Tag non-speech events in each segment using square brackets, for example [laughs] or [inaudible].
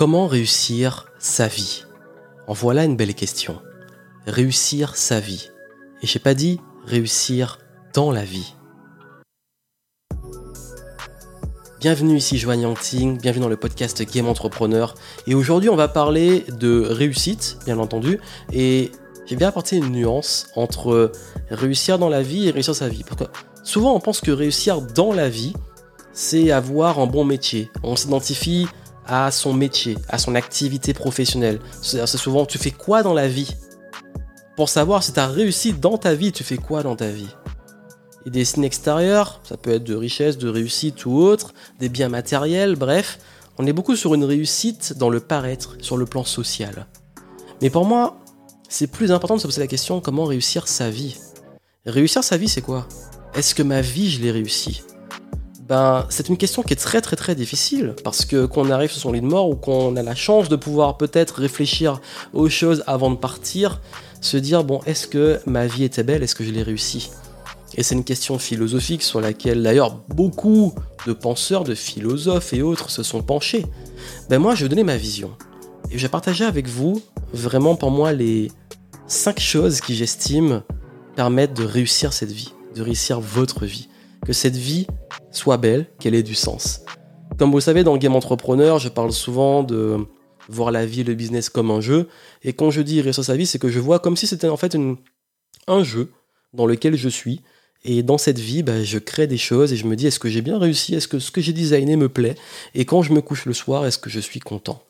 Comment réussir sa vie? En voilà une belle question. Réussir sa vie. Et j'ai pas dit réussir dans la vie. Bienvenue ici Joanne Yangting, bienvenue dans le podcast Game Entrepreneur. Et aujourd'hui on va parler de réussite, bien entendu, et j'ai bien apporté une nuance entre réussir dans la vie et réussir sa vie. Parce souvent on pense que réussir dans la vie, c'est avoir un bon métier. On s'identifie à son métier, à son activité professionnelle. C'est souvent, tu fais quoi dans la vie? Pour savoir si tu as réussi dans ta vie, tu fais quoi dans ta vie? Et des signes extérieurs, ça peut être de richesse, de réussite ou autre, des biens matériels, bref. On est beaucoup sur une réussite dans le paraître, sur le plan social. Mais pour moi, c'est plus important de se poser la question comment réussir sa vie? Réussir sa vie, c'est quoi? Est-ce que ma vie, je l'ai réussi? Ben, c'est une question qui est très très très difficile parce que qu'on arrive sur son lit de mort ou qu'on a la chance de pouvoir peut-être réfléchir aux choses avant de partir, se dire bon est-ce que ma vie était belle, est-ce que je l'ai réussi? Et c'est une question philosophique sur laquelle d'ailleurs beaucoup de penseurs, de philosophes et autres se sont penchés. Ben moi je vais donner ma vision. Et je vais partager avec vous vraiment pour moi les cinq choses qui j'estime permettent de réussir cette vie, de réussir votre vie que cette vie soit belle, qu'elle ait du sens. Comme vous le savez, dans Game Entrepreneur, je parle souvent de voir la vie, le business comme un jeu. Et quand je dis réussir sa vie, c'est que je vois comme si c'était en fait un jeu dans lequel je suis. Et dans cette vie, bah, je crée des choses et je me dis, est-ce que j'ai bien réussi? Est-ce que ce que j'ai designé me plaît? Et quand je me couche le soir, est-ce que je suis content?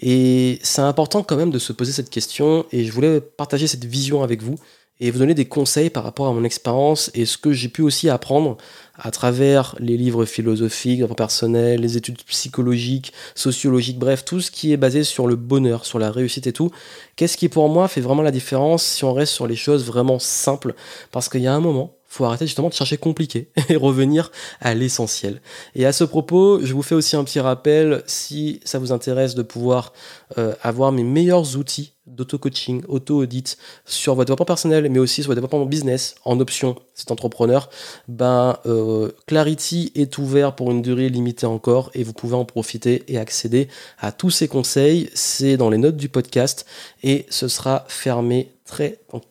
Et c'est important quand même de se poser cette question et je voulais partager cette vision avec vous et vous donner des conseils par rapport à mon expérience et ce que j'ai pu aussi apprendre à travers les livres philosophiques, personnels, les études psychologiques, sociologiques, bref, tout ce qui est basé sur le bonheur, sur la réussite et tout. Qu'est-ce qui pour moi fait vraiment la différence si on reste sur les choses vraiment simples? Parce qu'il y a un moment, faut arrêter justement de chercher compliqué [laughs] et revenir à l'essentiel. Et à ce propos, je vous fais aussi un petit rappel, si ça vous intéresse de pouvoir euh, avoir mes meilleurs outils d'auto-coaching, auto-audit sur votre développement personnel, mais aussi sur votre développement business en option, c'est entrepreneur, ben euh, Clarity est ouvert pour une durée limitée encore et vous pouvez en profiter et accéder à tous ces conseils. C'est dans les notes du podcast et ce sera fermé très dans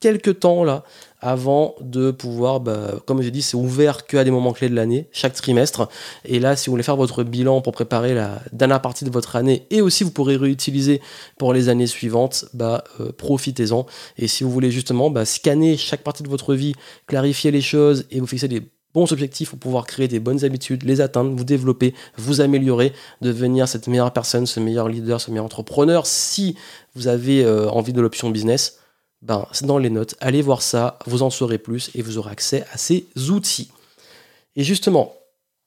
quelques temps là avant de pouvoir, bah, comme j'ai dit, c'est ouvert qu'à des moments clés de l'année, chaque trimestre. Et là, si vous voulez faire votre bilan pour préparer la dernière partie de votre année, et aussi vous pourrez réutiliser pour les années suivantes, bah, euh, profitez-en. Et si vous voulez justement bah, scanner chaque partie de votre vie, clarifier les choses et vous fixer des bons objectifs pour pouvoir créer des bonnes habitudes, les atteindre, vous développer, vous améliorer, devenir cette meilleure personne, ce meilleur leader, ce meilleur entrepreneur, si vous avez euh, envie de l'option business, ben, c'est dans les notes. Allez voir ça, vous en saurez plus et vous aurez accès à ces outils. Et justement,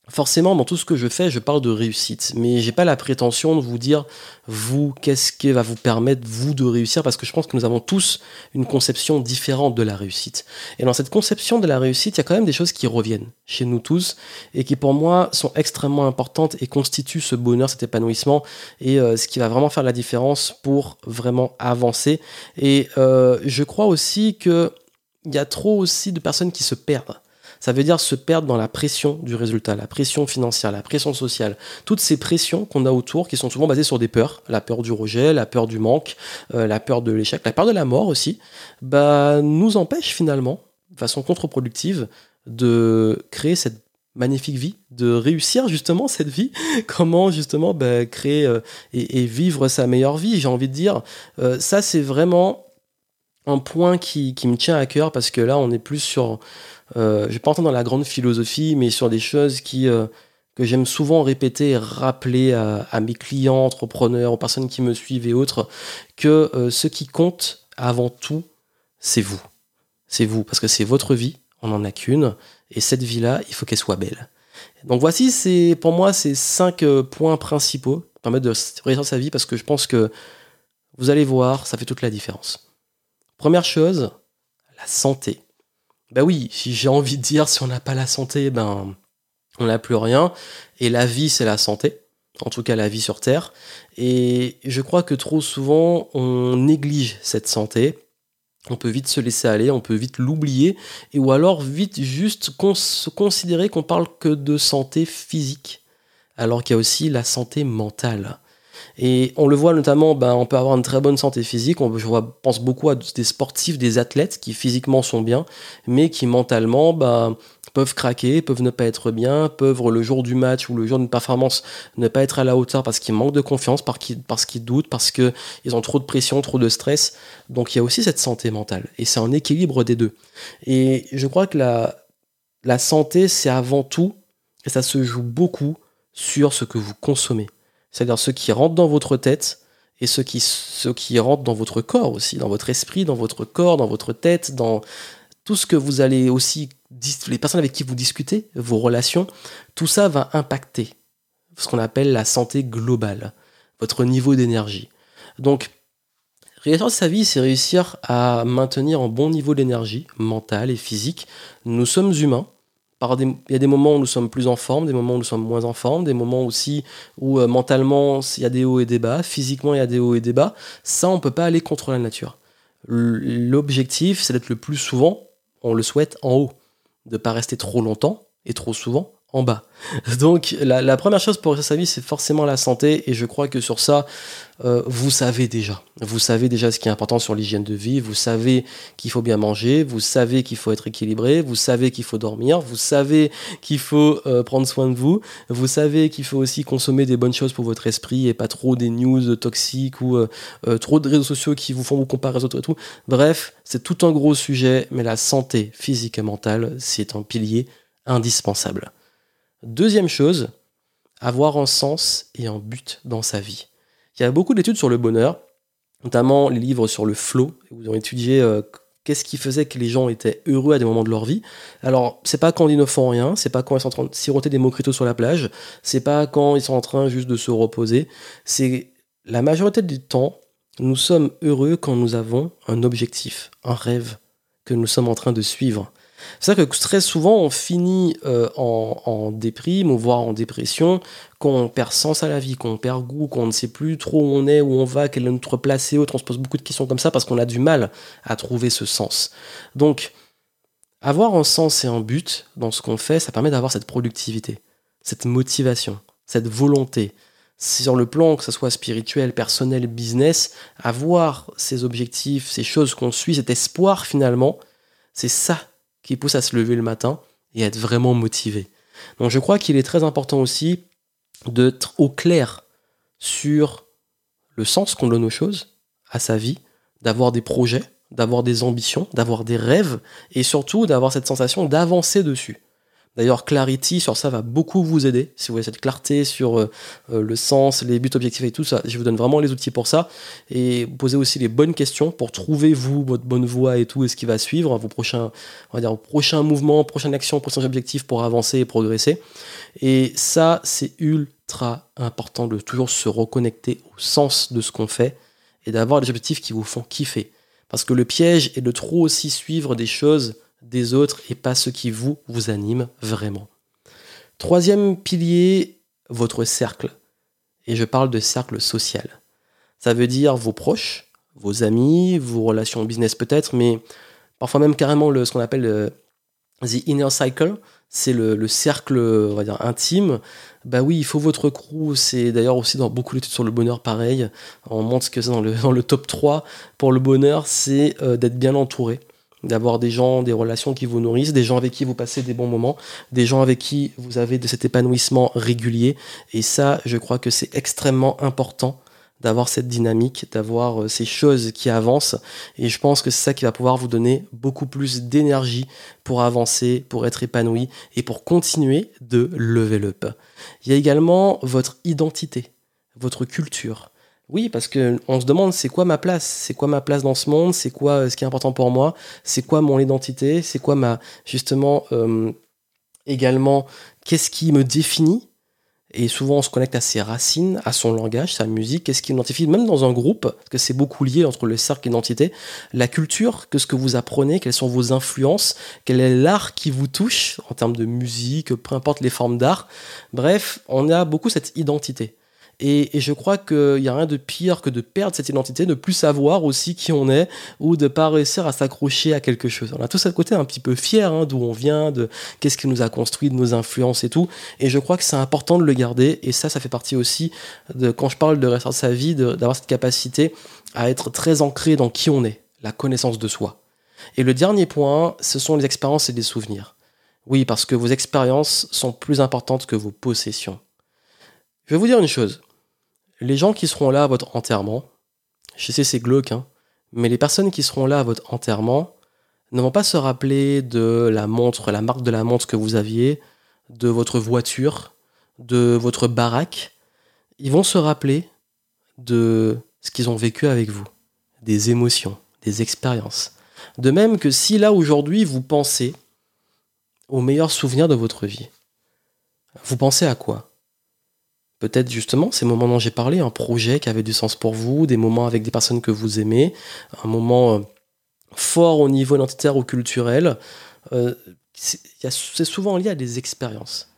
Forcément, dans tout ce que je fais, je parle de réussite, mais j'ai pas la prétention de vous dire, vous, qu'est-ce qui va vous permettre, vous, de réussir, parce que je pense que nous avons tous une conception différente de la réussite. Et dans cette conception de la réussite, il y a quand même des choses qui reviennent chez nous tous, et qui pour moi sont extrêmement importantes et constituent ce bonheur, cet épanouissement, et euh, ce qui va vraiment faire la différence pour vraiment avancer. Et euh, je crois aussi que il y a trop aussi de personnes qui se perdent ça veut dire se perdre dans la pression du résultat, la pression financière, la pression sociale. Toutes ces pressions qu'on a autour, qui sont souvent basées sur des peurs, la peur du rejet, la peur du manque, euh, la peur de l'échec, la peur de la mort aussi, bah, nous empêchent finalement, de façon contre-productive, de créer cette magnifique vie, de réussir justement cette vie, [laughs] comment justement bah, créer euh, et, vivre sa meilleure vie, j'ai envie de dire. Euh, ça, c'est vraiment un point qui, me tient à cœur parce que là, on est plus sur euh, je vais pas entrer dans la grande philosophie, mais sur des choses qui, euh, que j'aime souvent répéter et rappeler à, mes clients, entrepreneurs, aux personnes qui me suivent et autres, que euh, ce qui compte avant tout, c'est vous. C'est vous, parce que c'est votre vie, on n'en a qu'une, et cette vie-là, il faut qu'elle soit belle. Donc voici, c'est pour moi ces cinq points principaux permettent de réussir sa vie, parce que je pense que vous allez voir, ça fait toute la différence. Première chose, la santé. Bah oui, si j'ai envie de dire, si on n'a pas la santé, ben on n'a plus rien. Et la vie, c'est la santé. En tout cas, la vie sur Terre. Et je crois que trop souvent, on néglige cette santé. On peut vite se laisser aller, on peut vite l'oublier, et ou alors vite juste considérer qu'on parle que de santé physique, alors qu'il y a aussi la santé mentale. Et on le voit notamment, ben, on peut avoir une très bonne santé physique. On, je pense beaucoup à des sportifs, des athlètes qui physiquement sont bien, mais qui mentalement ben, peuvent craquer, peuvent ne pas être bien, peuvent le jour du match ou le jour d'une performance ne pas être à la hauteur parce qu'ils manquent de confiance, parce qu'ils doutent, parce qu'ils ont trop de pression, trop de stress. Donc il y a aussi cette santé mentale. Et c'est un équilibre des deux. Et je crois que la, la santé, c'est avant tout, et ça se joue beaucoup sur ce que vous consommez. C'est-à-dire ce qui rentre dans votre tête et ce qui, ce qui rentre dans votre corps aussi, dans votre esprit, dans votre corps, dans votre tête, dans tout ce que vous allez aussi, les personnes avec qui vous discutez, vos relations, tout ça va impacter ce qu'on appelle la santé globale, votre niveau d'énergie. Donc, réussir sa vie, c'est réussir à maintenir un bon niveau d'énergie mentale et physique. Nous sommes humains, il y a des moments où nous sommes plus en forme, des moments où nous sommes moins en forme, des moments aussi où euh, mentalement il y a des hauts et des bas, physiquement il y a des hauts et des bas. Ça, on peut pas aller contre la nature. L'objectif, c'est d'être le plus souvent, on le souhaite, en haut. De pas rester trop longtemps et trop souvent en bas. Donc la, première chose pour sa vie, c'est forcément la santé, et je crois que sur ça, euh, vous savez déjà. Vous savez déjà ce qui est important sur l'hygiène de vie, vous savez qu'il faut bien manger, vous savez qu'il faut être équilibré, vous savez qu'il faut dormir, vous savez qu'il faut euh, prendre soin de vous, vous savez qu'il faut aussi consommer des bonnes choses pour votre esprit et pas trop des news toxiques ou euh, trop de réseaux sociaux qui vous font vous comparer aux autres et tout. Bref, c'est tout un gros sujet, mais la santé physique et mentale, c'est un pilier indispensable. Deuxième chose, avoir un sens et un but dans sa vie. Il y a beaucoup d'études sur le bonheur, notamment les livres sur le flow, où ils ont étudié euh, qu'est-ce qui faisait que les gens étaient heureux à des moments de leur vie. Alors, c'est pas quand ils ne font rien, c'est pas quand ils sont en train de siroter des mojitos sur la plage, c'est pas quand ils sont en train juste de se reposer, c'est la majorité du temps, nous sommes heureux quand nous avons un objectif, un rêve que nous sommes en train de suivre. C'est ça que très souvent on finit euh, en, déprime ou voire en dépression quand on perd sens à la vie, quand on perd goût, qu'on ne sait plus trop où on est, où on va, quelle est notre place et autres. On se pose beaucoup de questions comme ça parce qu'on a du mal à trouver ce sens. Donc, avoir un sens et un but dans ce qu'on fait, ça permet d'avoir cette productivité, cette motivation, cette volonté. Sur le plan, que ce soit spirituel, personnel, business, avoir ces objectifs, ces choses qu'on suit, cet espoir finalement, c'est ça qui pousse à se lever le matin et à être vraiment motivé. Donc je crois qu'il est très important aussi d'être au clair sur le sens qu'on donne aux choses, à sa vie, d'avoir des projets, d'avoir des ambitions, d'avoir des rêves et surtout d'avoir cette sensation d'avancer dessus. D'ailleurs, Clarity sur ça va beaucoup vous aider. Si vous voulez cette clarté sur euh, euh, le sens, les buts objectifs et tout ça, je vous donne vraiment les outils pour ça. Et posez aussi les bonnes questions pour trouver vous, votre bonne voie et tout, et ce qui va suivre, vos prochains, on va dire, prochains mouvements, prochaines actions, prochains objectifs pour avancer et progresser. Et ça, c'est ultra important de toujours se reconnecter au sens de ce qu'on fait et d'avoir des objectifs qui vous font kiffer. Parce que le piège est de trop aussi suivre des choses des autres et pas ce qui vous, vous anime vraiment. Troisième pilier, votre cercle. Et je parle de cercle social. Ça veut dire vos proches, vos amis, vos relations business peut-être, mais parfois même carrément le, ce qu'on appelle le, the inner cycle, c'est le, cercle intime. Bah oui, il faut votre crew. C'est d'ailleurs aussi dans beaucoup d'études sur le bonheur pareil. On montre que c'est dans le, [laughs] dans le top 3 pour le bonheur, c'est euh, d'être bien entouré d'avoir des gens, des relations qui vous nourrissent, des gens avec qui vous passez des bons moments, des gens avec qui vous avez de cet épanouissement régulier. Et ça, je crois que c'est extrêmement important d'avoir cette dynamique, d'avoir euh, ces choses qui avancent. Et je pense que c'est ça qui va pouvoir vous donner beaucoup plus d'énergie pour avancer, pour être épanoui et pour continuer de lever up. Il y a également votre identité, votre culture. Oui, parce que on se demande c'est quoi ma place, c'est quoi ma place dans ce monde, c'est quoi euh, ce qui est important pour moi, c'est quoi mon identité, c'est quoi ma justement euh, également qu'est-ce qui me définit? Et souvent on se connecte à ses racines, à son langage, sa musique, qu'est-ce qui m'identifie, même dans un groupe, parce que c'est beaucoup lié entre le cercle et l'identité, la culture, que ce que vous apprenez, quelles sont vos influences, quel est l'art qui vous touche en termes de musique, peu importe les formes d'art. Bref, on a beaucoup cette identité. Et, je crois qu'il n'y a rien de pire que de perdre cette identité, de plus savoir aussi qui on est, ou de pas réussir à s'accrocher à quelque chose. On a tous à côté un petit peu fier hein, d'où on vient, de qu'est-ce qui nous a construit, de nos influences et tout. Et je crois que c'est important de le garder. Et ça, ça fait partie aussi de quand je parle de rester sa vie, d'avoir cette capacité à être très ancré dans qui on est, la connaissance de soi. Et le dernier point, ce sont les expériences et les souvenirs. Oui, parce que vos expériences sont plus importantes que vos possessions. Je vais vous dire une chose. Les gens qui seront là à votre enterrement, je sais c'est glauque, hein, mais les personnes qui seront là à votre enterrement ne vont pas se rappeler de la montre, la marque de la montre que vous aviez, de votre voiture, de votre baraque. Ils vont se rappeler de ce qu'ils ont vécu avec vous, des émotions, des expériences. De même que si là aujourd'hui vous pensez aux meilleurs souvenirs de votre vie, vous pensez à quoi? Peut-être justement ces moments dont j'ai parlé, un projet qui avait du sens pour vous, des moments avec des personnes que vous aimez, un moment euh, fort au niveau identitaire ou culturel. Euh, c'est souvent lié à des expériences.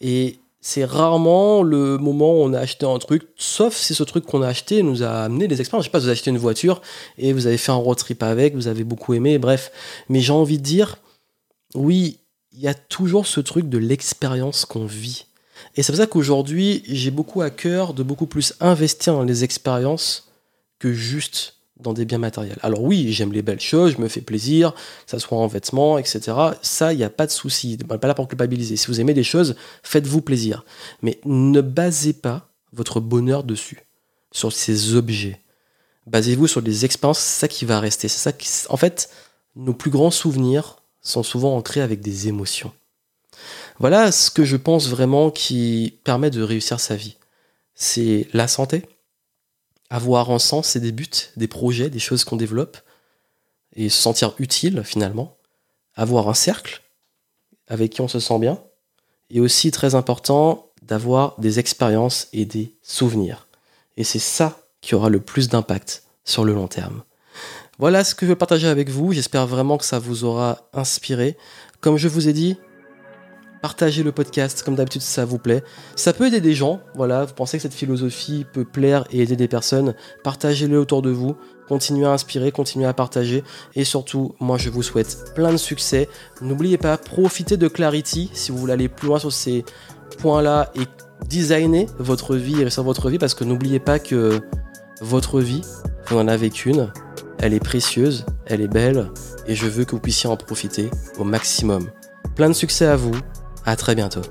Et c'est rarement le moment où on a acheté un truc, sauf si ce truc qu'on a acheté nous a amené des expériences. Je sais pas, vous avez acheté une voiture et vous avez fait un road trip avec, vous avez beaucoup aimé, bref. Mais j'ai envie de dire, oui, il y a toujours ce truc de l'expérience qu'on vit. Et c'est pour ça qu'aujourd'hui, j'ai beaucoup à cœur de beaucoup plus investir dans les expériences que juste dans des biens matériels. Alors oui, j'aime les belles choses, je me fais plaisir, que ça soit en vêtements, etc. Ça, il n'y a pas de souci. On n'est pas là pour culpabiliser. Si vous aimez des choses, faites-vous plaisir. Mais ne basez pas votre bonheur dessus, sur ces objets. Basez-vous sur des expériences, c'est ça qui va rester. C'est ça qui... En fait, nos plus grands souvenirs sont souvent ancrés avec des émotions. Voilà ce que je pense vraiment qui permet de réussir sa vie. C'est la santé, avoir un sens et des buts, des projets, des choses qu'on développe, et se sentir utile finalement, avoir un cercle avec qui on se sent bien, et aussi très important d'avoir des expériences et des souvenirs. Et c'est ça qui aura le plus d'impact sur le long terme. Voilà ce que je veux partager avec vous. J'espère vraiment que ça vous aura inspiré. Comme je vous ai dit, Partagez le podcast, comme d'habitude, si ça vous plaît. Ça peut aider des gens, voilà, vous pensez que cette philosophie peut plaire et aider des personnes, partagez-le autour de vous, continuez à inspirer, continuez à partager, et surtout, moi je vous souhaite plein de succès. N'oubliez pas, profitez de Clarity si vous voulez aller plus loin sur ces points-là et designer votre vie et réussir votre vie, parce que n'oubliez pas que votre vie, vous n'en avez qu'une, elle est précieuse, elle est belle, et je veux que vous puissiez en profiter au maximum. Plein de succès à vous, à très bientôt.